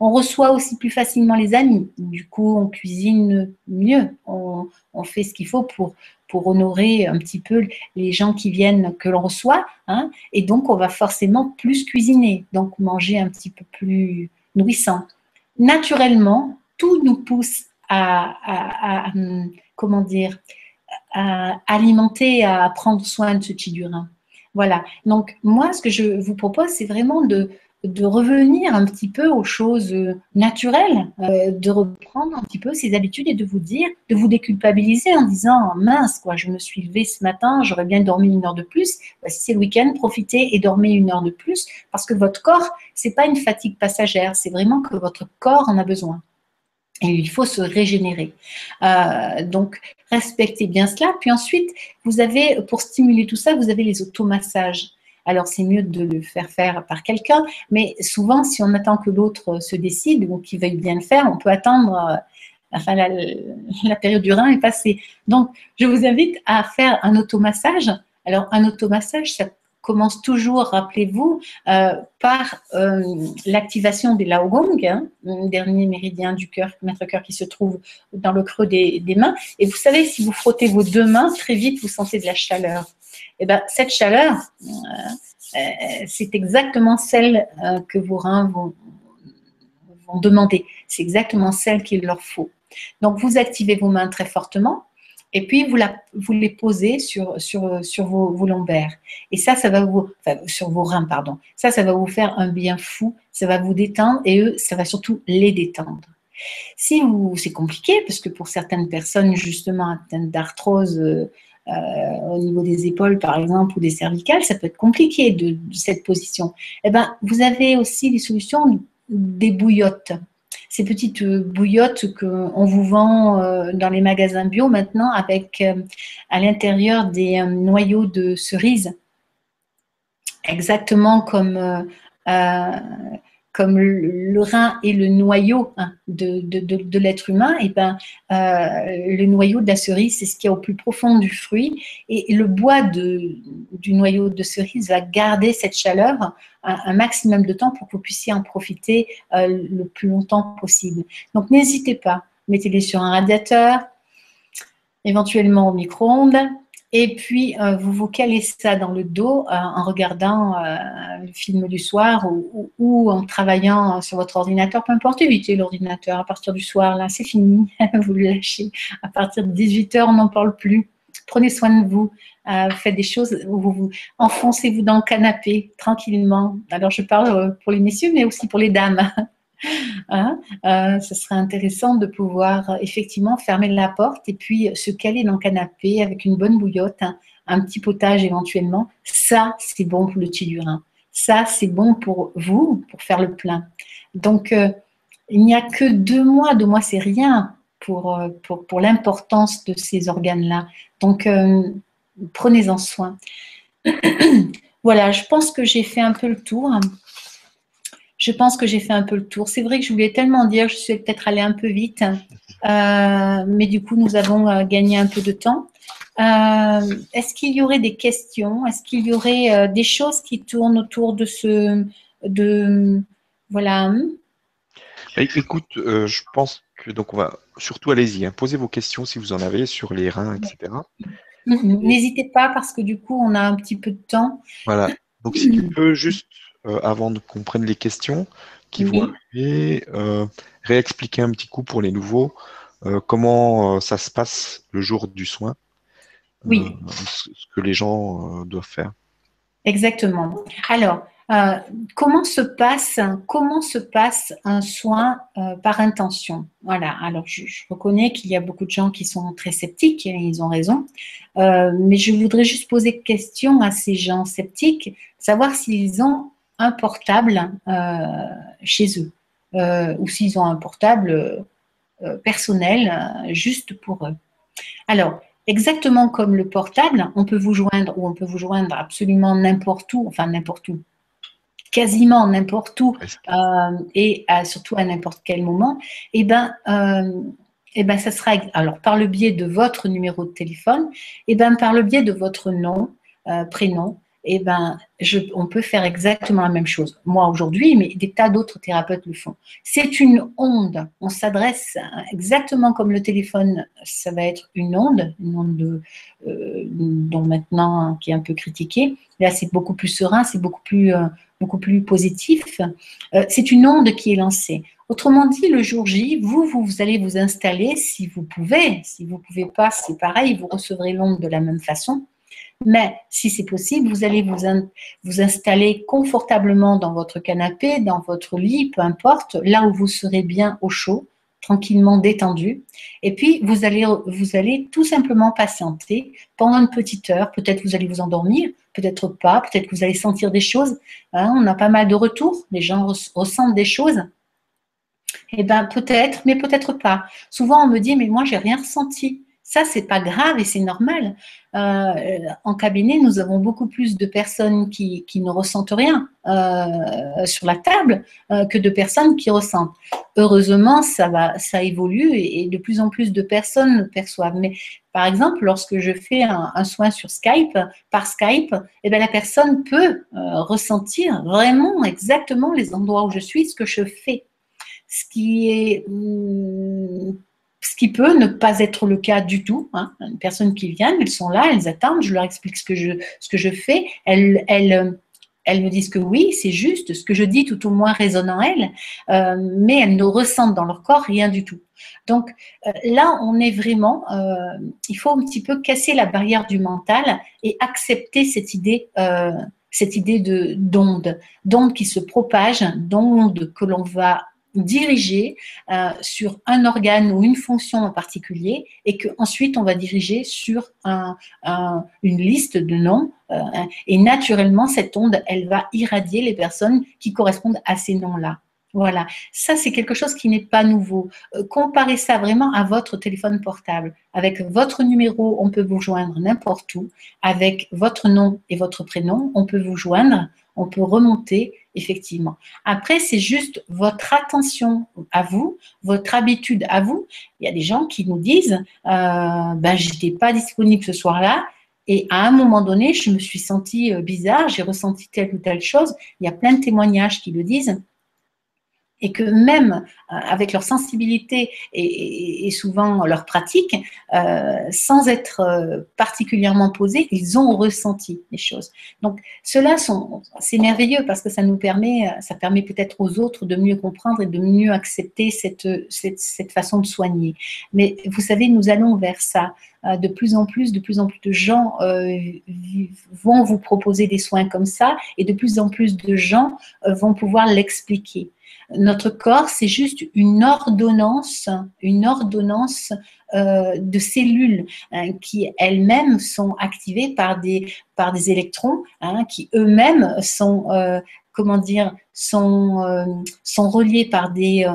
On reçoit aussi plus facilement les amis. Du coup, on cuisine mieux. On, fait ce qu'il faut pour, pour honorer un petit peu les gens qui viennent, que l'on reçoit. Hein. et donc, on va forcément plus cuisiner. Donc, manger un petit peu plus nourrissant. Naturellement, tout nous pousse à, comment dire, à alimenter, à prendre soin de ce petit durin. Voilà. Donc, moi, ce que je vous propose, c'est vraiment de, de revenir un petit peu aux choses naturelles, euh, de reprendre un petit peu ces habitudes et de vous dire, de vous déculpabiliser en disant mince quoi, je me suis levée ce matin, j'aurais bien dormi une heure de plus. Bah, si c'est le week-end, profitez et dormez une heure de plus parce que votre corps, c'est pas une fatigue passagère, c'est vraiment que votre corps en a besoin. Et il faut se régénérer. Euh, donc, respectez bien cela. Puis ensuite, vous avez, pour stimuler tout ça, vous avez les automassages. Alors, c'est mieux de le faire faire par quelqu'un, mais souvent, si on attend que l'autre se décide ou qu'il veuille bien le faire, on peut attendre, euh, enfin, la, la, période du rein est passée. Donc, je vous invite à faire un automassage. Alors, un automassage, ça commence toujours, rappelez-vous, euh, par euh, l'activation des Laogong, hein, dernier méridien du cœur, maître cœur qui se trouve dans le creux des, mains. Et vous savez, si vous frottez vos deux mains, très vite, vous sentez de la chaleur. Eh bien, cette chaleur, euh, c'est exactement celle que vos reins vont, demander. C'est exactement celle qu'il leur faut. Donc, vous activez vos mains très fortement et puis vous, les posez sur, sur vos, lombaires. Et ça, ça va vous, sur vos reins, pardon. Ça, ça va vous faire un bien fou. Ça va vous détendre et eux, ça va surtout les détendre. Si vous, c'est compliqué parce que pour certaines personnes justement atteintes d'arthrose euh, euh, au niveau des épaules par exemple ou des cervicales, ça peut être compliqué de, cette position. Eh ben, vous avez aussi des solutions des bouillottes ces petites euh, bouillottes qu'on vous vend euh, dans les magasins bio maintenant avec euh, à l'intérieur des noyaux de cerises. Exactement comme comme le, rein est le noyau hein, de, l'être humain, et ben, euh, le noyau de la cerise, c'est ce qui est au plus profond du fruit. Et, le bois du noyau de cerise va garder cette chaleur un, maximum de temps pour que vous puissiez en profiter euh, le plus longtemps possible. Donc n'hésitez pas, mettez-les sur un radiateur, éventuellement au micro-ondes. Et puis, euh, vous vous calez ça dans le dos euh, en regardant euh, le film du soir ou, en travaillant sur votre ordinateur, peu importe, évitez l'ordinateur à partir du soir, là, c'est fini, vous le lâchez. À partir de 18h, on n'en parle plus. Prenez soin de vous, faites des choses, vous, vous enfoncez-vous dans le canapé tranquillement. Alors, je parle pour les messieurs, mais aussi pour les dames. Hein, euh, ce serait intéressant de pouvoir euh, effectivement fermer la porte et puis se caler dans le canapé avec une bonne bouillotte, un petit potage éventuellement. Ça, c'est bon pour le rein. Ça, c'est bon pour vous, pour faire le plein. Donc, euh, il n'y a que deux mois. Deux mois, c'est rien pour, pour, pour l'importance de ces organes-là. Donc, prenez-en soin. voilà, je pense que j'ai fait un peu le tour je pense que j'ai fait un peu le tour. C'est vrai que je voulais tellement dire, je suis peut-être allée un peu vite, euh, mais du coup, nous avons euh, gagné un peu de temps. Euh, est-ce qu'il y aurait des questions? Est-ce qu'il y aurait des choses qui tournent autour de ce, de, voilà. Écoute, je pense que donc on va surtout allez-y, hein, posez vos questions si vous en avez sur les reins, etc. N'hésitez pas parce que du coup on a un petit peu de temps. Voilà. Donc si tu peux juste euh, avant qu'on prenne les questions qui vont arriver, euh, réexpliquer un petit coup pour les nouveaux euh, comment ça se passe le jour du soin, oui. ce que les gens doivent faire. Exactement. Alors, comment se passe comment se passe un soin par intention? Voilà. Alors je, reconnais qu'il y a beaucoup de gens qui sont très sceptiques et ils ont raison, mais je voudrais juste poser question à ces gens sceptiques, savoir s'ils ont un portable euh, chez eux, euh, ou s'ils ont un portable euh, personnel juste pour eux. Alors, exactement comme le portable, on peut vous joindre ou on peut vous joindre absolument n'importe où, enfin n'importe où, quasiment n'importe où et surtout à n'importe quel moment, et eh ben, eh ben, ça sera alors par le biais de votre numéro de téléphone, et eh ben par le biais de votre nom, prénom, eh ben, on peut faire exactement la même chose. Moi aujourd'hui, mais des tas d'autres thérapeutes le font. C'est une onde. On s'adresse exactement comme le téléphone, ça va être une onde, une onde euh, dont maintenant qui est un peu critiquée. Là, c'est beaucoup plus serein, c'est beaucoup plus, euh, beaucoup plus positif. Euh, c'est une onde qui est lancée. Autrement dit, le jour J, vous, vous, vous allez vous installer si vous pouvez. Si vous ne pouvez pas, c'est pareil, vous recevrez l'onde de la même façon. Mais si c'est possible, vous allez vous, installer confortablement dans votre canapé, dans votre lit, peu importe, là où vous serez bien au chaud, tranquillement détendu. Et puis, vous allez, vous allez tout simplement patienter pendant une petite heure. Peut-être vous allez vous endormir, peut-être pas, peut-être que vous allez sentir des choses. Hein, on a pas mal de retours, les gens ressentent des choses. Eh bien, peut-être, mais peut-être pas. Souvent, on me dit, mais moi, j'ai rien ressenti. Ça, c'est pas grave et c'est normal. Euh, en cabinet, nous avons beaucoup plus de personnes qui, ne ressentent rien euh, sur la table euh, que de personnes qui ressentent. Heureusement, ça va, ça évolue et, de plus en plus de personnes perçoivent. Mais par exemple, lorsque je fais un, soin sur Skype, par Skype, eh bien, la personne peut ressentir vraiment exactement les endroits où je suis, ce que je fais. Ce qui est hmm, ce qui peut ne pas être le cas du tout. Hein. Une personne qui vient, elles sont là, elles attendent, je leur explique ce que je, ce que je fais, elles, elles, elles me disent que oui, c'est juste, ce que je dis tout au moins résonne en elles, euh, mais elles ne ressentent dans leur corps rien du tout. Donc euh, là, on est vraiment, euh, il faut un petit peu casser la barrière du mental et accepter cette idée, cette idée de d'onde, d'onde qui se propage, d'onde que l'on va diriger euh, sur un organe ou une fonction en particulier et qu'ensuite on va diriger sur un, une liste de noms euh, et naturellement cette onde elle va irradier les personnes qui correspondent à ces noms-là. Voilà, ça c'est quelque chose qui n'est pas nouveau. Euh, comparez ça vraiment à votre téléphone portable. Avec votre numéro, on peut vous joindre n'importe où. Avec votre nom et votre prénom, on peut vous joindre, on peut remonter effectivement. Après, c'est juste votre attention à vous, votre habitude à vous. Il y a des gens qui nous disent, euh, ben, je n'étais pas disponible ce soir-là. Et à un moment donné, je me suis sentie euh, bizarre, j'ai ressenti telle ou telle chose. Il y a plein de témoignages qui le disent et que même euh, avec leur sensibilité et, souvent leur pratique, euh, sans être euh, particulièrement posés, ils ont ressenti les choses. Donc cela c'est merveilleux parce que ça nous permet, ça permet peut-être aux autres de mieux comprendre et de mieux accepter cette, cette, cette façon de soigner. Mais vous savez, nous allons vers ça de plus en plus, de plus en plus de gens vont vous proposer des soins comme ça et de plus en plus de gens vont pouvoir l'expliquer. Notre corps, c'est juste une ordonnance, une ordonnance euh, de cellules hein, qui elles-mêmes sont activées par des, par des électrons hein, qui eux-mêmes sont, euh, comment dire, sont, euh, sont reliés par des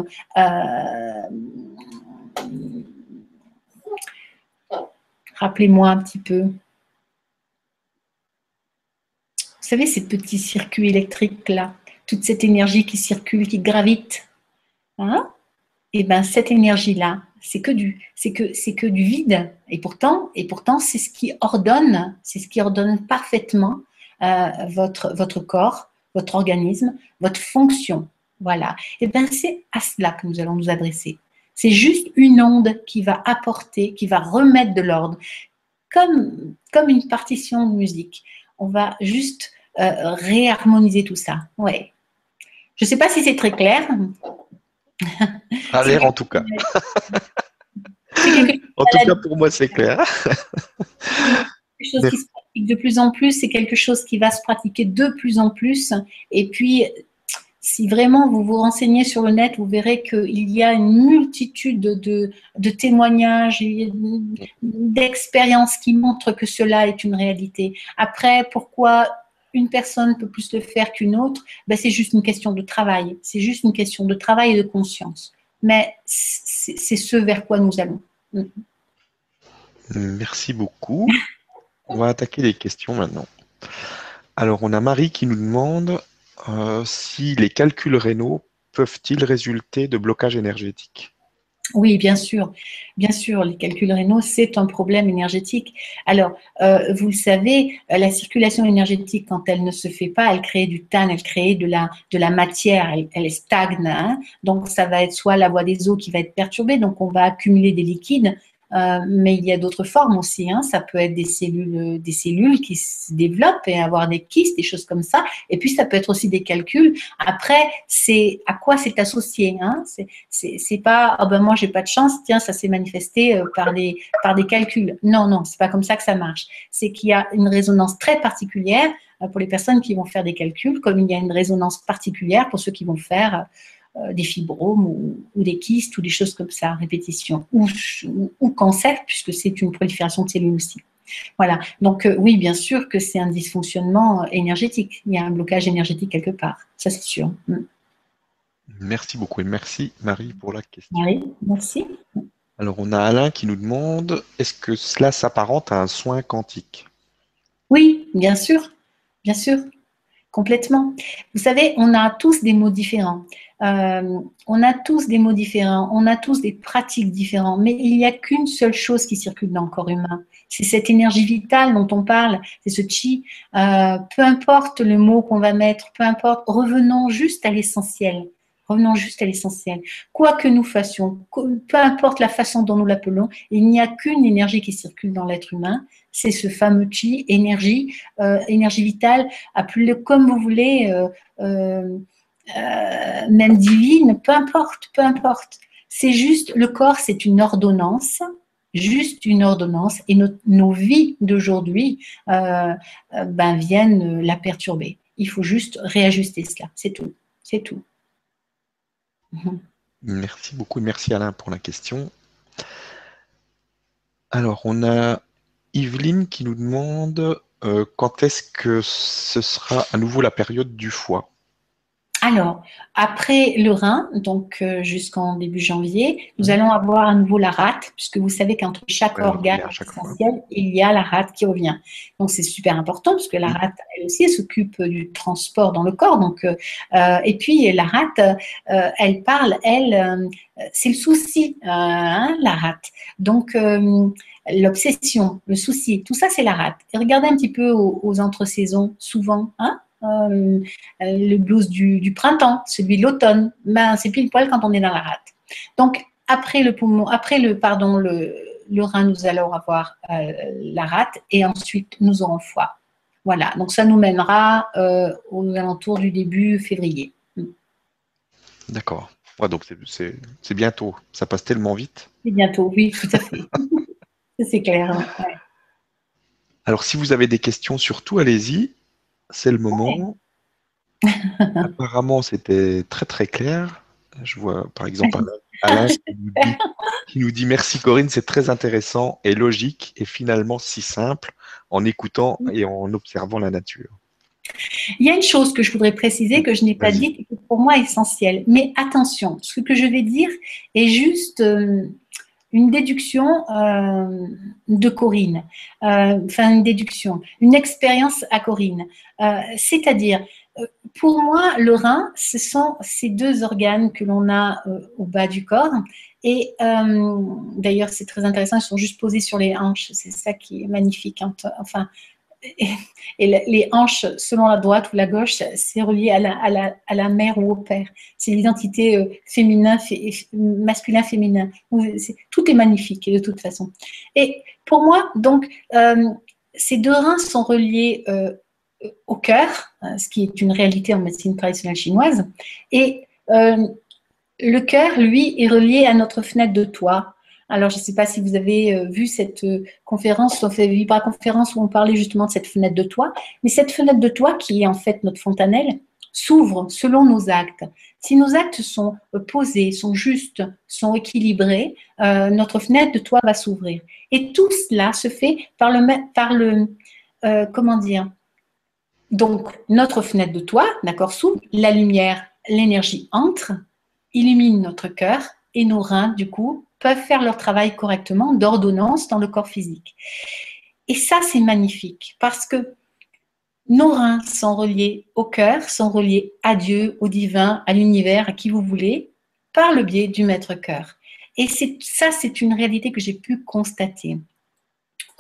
Rappelez-moi un petit peu. Vous savez, ces petits circuits électriques-là toute cette énergie qui circule, qui gravite, hein, et eh ben cette énergie-là, c'est que du, c'est que c'est que du vide. Et pourtant, et pourtant, c'est ce qui ordonne, c'est ce qui ordonne parfaitement euh, votre votre corps, votre organisme, votre fonction. Voilà. Et eh ben c'est à cela que nous allons nous adresser. C'est juste une onde qui va apporter, qui va remettre de l'ordre, comme comme une partition de musique. On va juste euh, réharmoniser tout ça. Ouais. Je ne sais pas si c'est très clair. À l'air en tout cas. en tout cas, pour moi, c'est clair. quelque chose qui se pratique de plus en plus, c'est quelque chose qui va se pratiquer de plus en plus. Et puis, si vraiment vous vous renseignez sur le net, vous verrez qu'il y a une multitude de, de témoignages, d'expériences qui montrent que cela est une réalité. Après, pourquoi une personne peut plus le faire qu'une autre, ben c'est juste une question de travail. C'est juste une question de travail et de conscience. Mais c'est ce vers quoi nous allons. Mm. Merci beaucoup. On va attaquer les questions maintenant. Alors, on a Marie qui nous demande euh, si les calculs rénaux peuvent-ils résulter de blocage énergétique oui, bien sûr. Bien sûr, les calculs rénaux, c'est un problème énergétique. Alors, euh, vous le savez, euh, la circulation énergétique, quand elle ne se fait pas, elle crée du tan, elle crée de la, de la matière, elle, stagne. Hein. donc, ça va être soit la voie des eaux qui va être perturbée, donc on va accumuler des liquides euh, mais il y a d'autres formes aussi. Hein. Ça peut être des cellules, des cellules qui se développent et avoir des kystes, des choses comme ça. Et puis ça peut être aussi des calculs. Après, c'est à quoi c'est associé. Hein? C'est pas oh ben moi j'ai pas de chance. Tiens, ça s'est manifesté euh, par des par des calculs. Non, non, c'est pas comme ça que ça marche. C'est qu'il y a une résonance très particulière euh, pour les personnes qui vont faire des calculs, comme il y a une résonance particulière pour ceux qui vont faire euh, des fibromes ou, des kystes ou des choses comme ça, répétition, ou, ou, cancer, puisque c'est une prolifération de cellules aussi. Voilà, donc euh, oui, bien sûr que c'est un dysfonctionnement énergétique, il y a un blocage énergétique quelque part, ça c'est sûr. Mm. Merci beaucoup et merci Marie pour la question. Marie, merci. Alors on a Alain qui nous demande, est-ce que cela s'apparente à un soin quantique? Oui, bien sûr, bien sûr, complètement. Vous savez, on a tous des mots différents. Euh, on a tous des mots différents, on a tous des pratiques différentes, mais il n'y a qu'une seule chose qui circule dans le corps humain. C'est cette énergie vitale dont on parle, c'est ce chi. Euh, peu importe le mot qu'on va mettre, peu importe, revenons juste à l'essentiel. Revenons juste à l'essentiel. Quoi que nous fassions, peu importe la façon dont nous l'appelons, il n'y a qu'une énergie qui circule dans l'être humain, c'est ce fameux chi, énergie, euh, énergie vitale, appelez-le comme vous voulez, euh, euh, même divine, peu importe, peu importe. C'est juste, le corps, c'est une ordonnance, juste une ordonnance, et nos vies d'aujourd'hui ben, viennent la perturber. Il faut juste réajuster cela, c'est tout, c'est tout. Merci beaucoup, merci Alain pour la question. Alors, on a Yveline qui nous demande euh, quand est-ce que ce sera à nouveau la période du foie? Alors, après le rein, donc euh, jusqu'en début janvier, nous allons avoir à nouveau la rate, puisque vous savez qu'entre chaque organe essentiel, il y a la rate qui revient. Donc, c'est super important, parce que la mhm. rate, elle aussi, elle s'occupe du transport dans le corps. Donc, euh, euh, et puis, la rate, elle parle, elle, c'est le souci, hein, la rate. Donc, l'obsession, le souci, tout ça, c'est la rate. Et regardez un petit peu aux, aux entre-saisons, souvent, hein, euh, le blues du, printemps, celui de l'automne. Ben, c'est pile poil quand on est dans la rate. Donc, après le poumon, après le, pardon, le, rein, nous allons avoir euh, la rate et ensuite nous aurons le foie. Voilà, donc ça nous mènera euh, aux alentours du début février. D'accord. donc c'est bientôt. Ça passe tellement vite. C'est bientôt, oui, tout à fait. c'est clair. Alors, si vous avez des questions, surtout, allez-y c'est le moment. Apparemment, c'était très très clair. Je vois par exemple Alain, qui, nous dit, merci Corinne, c'est très intéressant et logique et finalement si simple en écoutant et en observant la nature. Il y a une chose que je voudrais préciser que je n'ai pas dit et qui pour moi essentielle. Mais attention, ce que je vais dire est juste euh, une déduction euh, de Corinne, euh, enfin une déduction, une expérience à Corinne. Euh, c'est-à-dire, pour moi, le rein, ce sont ces deux organes que l'on a au bas du corps. Et d'ailleurs, c'est très intéressant, ils sont juste posés sur les hanches. C'est ça qui est magnifique. Enfin, et les hanches, selon la droite ou la gauche, c'est relié à la, à, la, à la, mère ou au père. C'est l'identité euh, féminin, masculin, féminin. Tout est magnifique de toute façon. Et pour moi, donc, euh, ces deux reins sont reliés euh, au cœur, ce qui est une réalité en médecine traditionnelle chinoise. Et le cœur, lui, est relié à notre fenêtre de toit, alors, je ne sais pas si vous avez euh, vu cette euh, conférence, on Vibra conférence où on parlait justement de cette fenêtre de toit. Mais cette fenêtre de toit, qui est en fait notre fontanelle, s'ouvre selon nos actes. Si nos actes sont euh, posés, sont justes, sont équilibrés, notre fenêtre de toit va s'ouvrir. Et tout cela se fait par le, par le comment dire? Donc, notre fenêtre de toit, d'accord, s'ouvre, la lumière, l'énergie entre, illumine notre cœur et nos reins, du coup, peuvent faire leur travail correctement d'ordonnance dans le corps physique. Et ça, c'est magnifique parce que nos reins sont reliés au cœur, sont reliés à Dieu, au divin, à l'univers, à qui vous voulez, par le biais du maître cœur. Et ça, c'est une réalité que j'ai pu constater.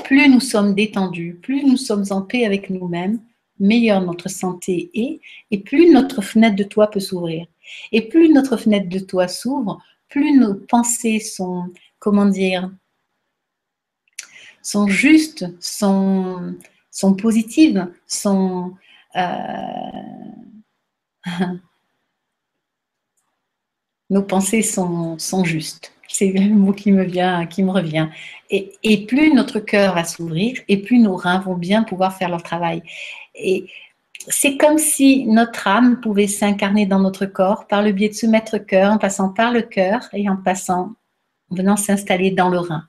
Plus nous sommes détendus, plus nous sommes en paix avec nous-mêmes, meilleure notre santé est, et plus notre fenêtre de toit peut s'ouvrir. Et plus notre fenêtre de toit s'ouvre, plus nos pensées sont, comment dire, sont justes, sont, positives, sont... Euh, nos pensées sont, sont justes. C'est le mot qui me vient, qui me revient. Et, et plus notre cœur va s'ouvrir, et plus nos reins vont bien pouvoir faire leur travail. Et c'est comme si notre âme pouvait s'incarner dans notre corps par le biais de ce maître cœur, en passant par le cœur et en passant, en venant s'installer dans le rein.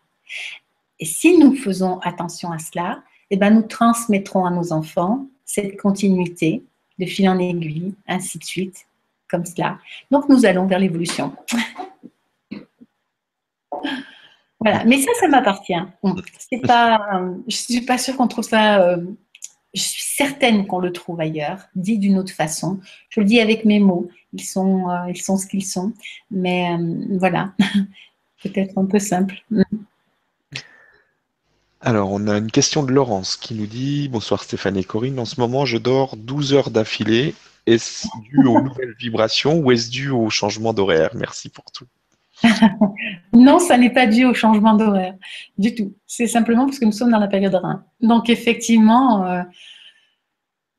Et si nous faisons attention à cela, eh ben nous transmettrons à nos enfants cette continuité de fil en aiguille, ainsi de suite, comme cela. Donc nous allons vers l'évolution. voilà, mais ça, ça m'appartient. C'est pas, je suis pas sûre qu'on trouve ça euh, je suis certaine qu'on le trouve ailleurs, dit d'une autre façon. Je le dis avec mes mots. Ils sont, euh, ils sont ce qu'ils sont. Mais euh, voilà, peut-être un peu simple. Alors, on a une question de Laurence qui nous dit Bonsoir Stéphane et Corinne. En ce moment, je dors 12 heures d'affilée Est-ce dû aux nouvelles vibrations ou est-ce dû au changement d'horaire? Merci pour tout. non, ça n'est pas dû au changement d'horaire du tout. C'est simplement parce que nous sommes dans la période rein. Donc effectivement, euh,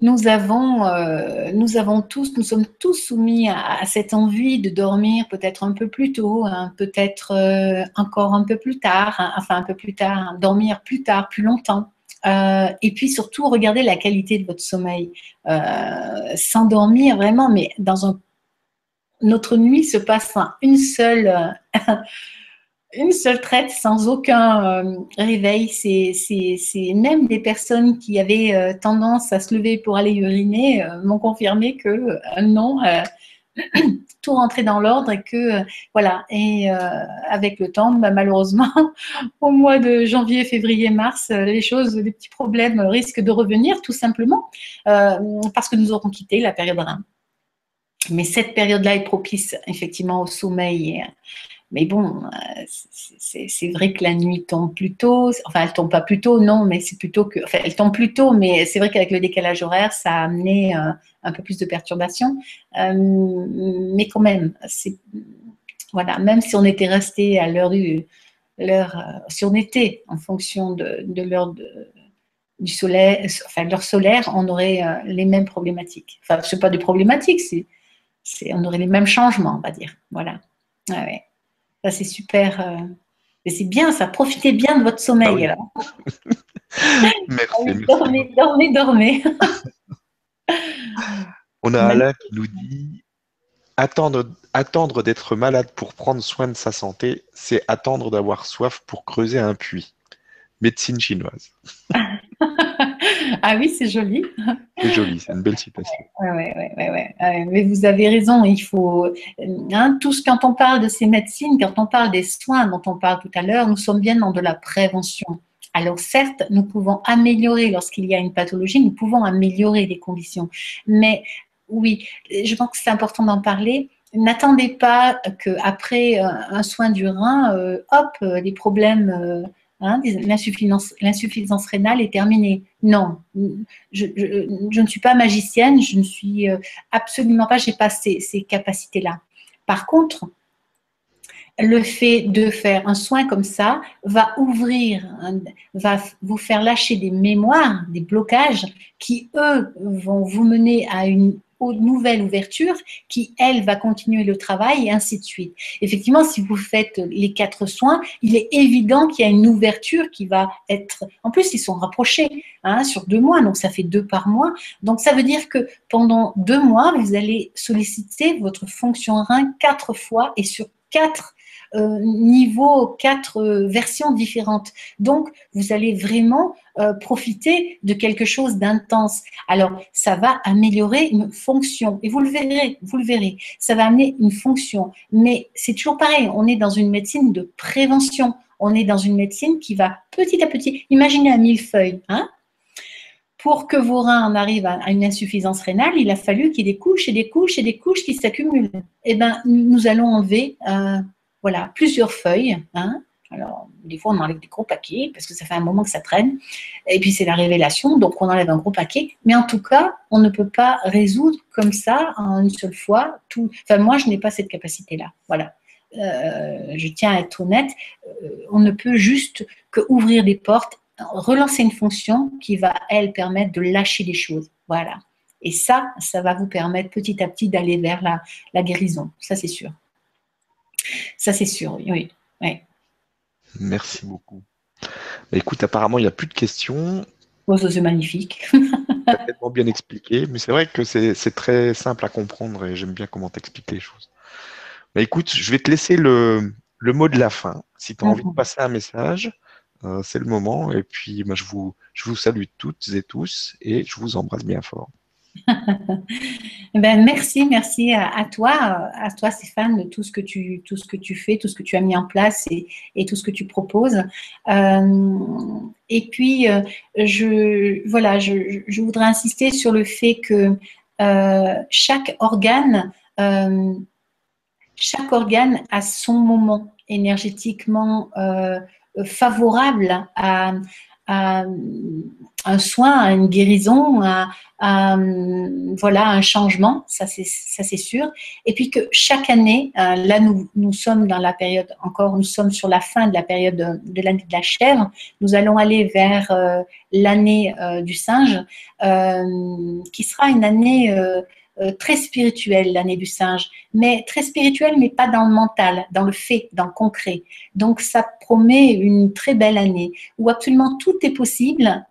nous avons, euh, nous avons tous, nous sommes tous soumis à, cette envie de dormir peut-être un peu plus tôt, hein, peut-être euh, encore un peu plus tard, hein, enfin un peu plus tard, dormir plus tard, plus longtemps. et puis surtout, regarder la qualité de votre sommeil. S'endormir vraiment, mais dans un notre nuit se passe en une seule, seule traite sans aucun euh, réveil. Même des personnes qui avaient euh, tendance à se lever pour aller uriner euh, m'ont confirmé que non, tout rentrait dans l'ordre et que voilà. Et avec le temps, bah, malheureusement, au mois de janvier, février, mars, les choses, les petits problèmes risquent de revenir tout simplement parce que nous aurons quitté la période RIM. Mais cette période-là est propice effectivement au sommeil. Mais bon, euh, c'est vrai que la nuit tombe plus tôt. Enfin, elle tombe pas plus tôt, non, mais c'est plutôt que. Enfin, elle tombe plus tôt, mais c'est vrai qu'avec le décalage horaire, ça a amené euh, un peu plus de perturbations. Euh, mais quand même. Voilà, même si on était resté à l'heure du. Si on était en fonction de, de l'heure du soleil, enfin l'heure solaire, on aurait les mêmes problématiques. Enfin, c'est pas des problématiques, c'est on aurait les mêmes changements, on va dire. Voilà. Ah ça, c'est super. Euh, et c'est bien, ça. Profitez bien de votre sommeil. Ah merci, Dormez, dormez, dormez. on a Alain qui nous dit attendre, attendre d'être malade pour prendre soin de sa santé, c'est attendre d'avoir soif pour creuser un puits. Médecine chinoise. ah oui, c'est joli. C'est joli, c'est une belle citation. Ouais, ouais, ouais, Mais vous avez raison, il faut. Hein, tout ce, quand on parle de ces médecines, quand on parle des soins dont on parle tout à l'heure, nous sommes bien dans de la prévention. Alors certes, nous pouvons améliorer lorsqu'il y a une pathologie, nous pouvons améliorer les conditions. Mais oui, je pense que c'est important d'en parler. N'attendez pas qu'après un soin du rein, euh, hop, les problèmes Hein, l'insuffisance rénale est terminée. Non, je, ne suis pas magicienne, je ne suis euh, absolument pas, j'ai pas ces, capacités-là. Par contre, le fait de faire un soin comme ça va ouvrir, va vous faire lâcher des mémoires, des blocages qui, eux, vont vous mener à une nouvelle ouverture qui, elle, va continuer le travail et ainsi de suite. Effectivement, si vous faites les quatre soins, il est évident qu'il y a une ouverture qui va être... En plus, ils sont rapprochés hein, sur deux mois, donc ça fait deux par mois. Donc ça veut dire que pendant deux mois, vous allez solliciter votre fonction rein quatre fois et sur quatre euh, niveau, quatre euh, versions différentes. Donc, vous allez vraiment euh, profiter de quelque chose d'intense. Alors, ça va améliorer une fonction. Et vous le verrez, vous le verrez. Ça va amener une fonction. Mais c'est toujours pareil. On est dans une médecine de prévention. On est dans une médecine qui va petit à petit. Imaginez un millefeuille, hein pour que vos reins en arrivent à une insuffisance rénale, il a fallu qu'il y ait des couches et des couches et des couches qui s'accumulent. Eh bien, nous allons enlever voilà, plusieurs feuilles. Hein. Alors, des fois, on enlève des gros paquets parce que ça fait un moment que ça traîne. Et puis, c'est la révélation, donc on enlève un gros paquet. Mais en tout cas, on ne peut pas résoudre comme ça, en une seule fois, tout. Enfin, moi, je n'ai pas cette capacité-là. Voilà. Euh, je tiens à être honnête. Euh, on ne peut juste que ouvrir des portes, relancer une fonction qui va, elle, permettre de lâcher des choses. Voilà. Et ça, ça va vous permettre petit à petit d'aller vers la, la guérison. Ça, c'est sûr. Ça, c'est sûr, oui. Merci beaucoup. Bah, écoute, apparemment, il n'y a plus de questions. Oh, c'est magnifique. tellement bien expliqué, mais c'est vrai que c'est très simple à comprendre et j'aime bien comment t'expliques les choses. Bah, écoute, je vais te laisser le, mot de la fin. Si tu as envie de mhm. passer un message, euh, c'est le moment. Et puis, je, vous, je vous salue toutes et tous et je vous embrasse bien fort. ben, merci, merci à, toi, à toi Stéphane, de tout ce que tu, tout ce que tu fais, tout ce que tu as mis en place et, tout ce que tu proposes. Euh, et puis, euh, je, voilà, je, voudrais insister sur le fait que euh, chaque organe, chaque organe a son moment énergétiquement favorable à, un soin, à une guérison, à, voilà, un changement, ça c'est, ça c'est sûr. Et puis que chaque année, euh, là nous, nous sommes dans la période, encore nous sommes sur la fin de la période de, l'année de la chèvre, nous allons aller vers euh, l'année euh, du singe, qui sera une année très spirituelle, l'année du singe, mais très spirituelle, mais pas dans le mental, dans le fait, dans le concret. Donc ça promet une très belle année où absolument tout est possible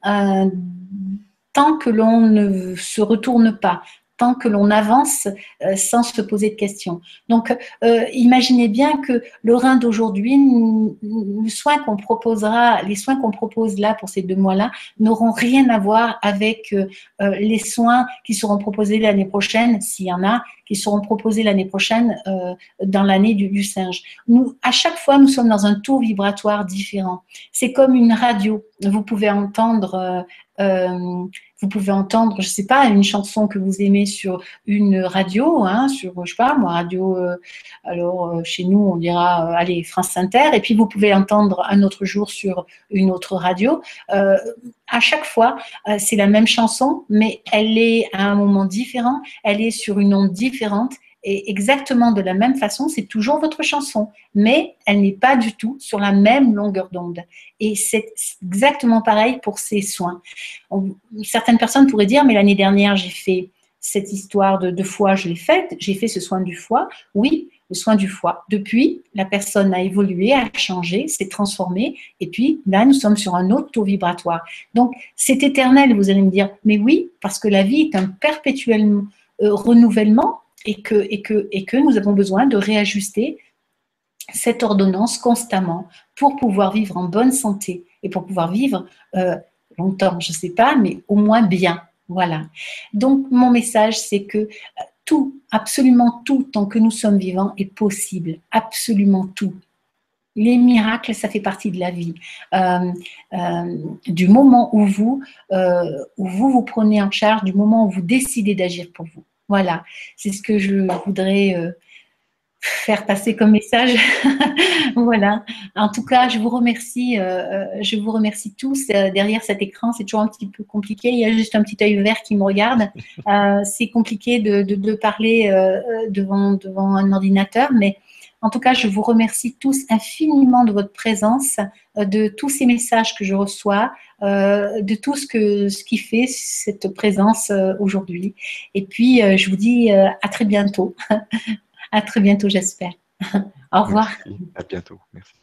tant que l'on ne se retourne pas, tant que l'on avance euh, sans se poser de questions. Donc, euh, imaginez bien que le rein d'aujourd'hui, le soin qu'on proposera, les soins qu'on propose là pour ces deux mois-là, n'auront rien à voir avec euh, les soins qui seront proposés l'année prochaine, s'il y en a, qui seront proposés l'année prochaine dans l'année du, du, singe. Nous, à chaque fois, nous sommes dans un taux vibratoire différent. C'est comme une radio. Vous pouvez entendre euh, vous pouvez entendre, je ne sais pas, une chanson que vous aimez sur une radio, hein, sur, je sais pas, moi, radio, euh, alors euh, chez nous, on dira, allez, France Inter, et puis vous pouvez entendre un autre jour sur une autre radio. à chaque fois, c'est la même chanson, mais elle est à un moment différent, elle est sur une onde différente, et exactement de la même façon, c'est toujours votre chanson, mais elle n'est pas du tout sur la même longueur d'onde. Et c'est exactement pareil pour ces soins. certaines personnes pourraient dire, mais l'année dernière, j'ai fait cette histoire de, foie, je l'ai faite, j'ai fait ce soin du foie. Oui, le soin du foie. Depuis, la personne a évolué, a changé, s'est transformée, et puis là, nous sommes sur un autre taux vibratoire. Donc, c'est éternel, vous allez me dire, mais oui, parce que la vie est un perpétuel euh, renouvellement et que, nous avons besoin de réajuster cette ordonnance constamment pour pouvoir vivre en bonne santé et pour pouvoir vivre euh, longtemps, je ne sais pas, mais au moins bien. Voilà. Donc, mon message, c'est que euh, tout, absolument tout, tant que nous sommes vivants, est possible. Absolument tout. Les miracles, ça fait partie de la vie. Euh, du moment où vous vous prenez en charge, du moment où vous décidez d'agir pour vous. Voilà, c'est ce que je voudrais euh, faire passer comme message. voilà. En tout cas, je vous remercie, euh, euh, je vous remercie tous. derrière cet écran, c'est toujours un petit peu compliqué. Il y a juste un petit œil vert qui me regarde. c'est compliqué de, parler devant, devant un ordinateur, mais en tout cas, je vous remercie tous infiniment de votre présence, euh, de tous ces messages que je reçois, euh, de tout ce, que, qui fait cette présence euh, aujourd'hui. Et puis, je vous dis à très bientôt. à très bientôt, j'espère. Au revoir. À bientôt. Merci.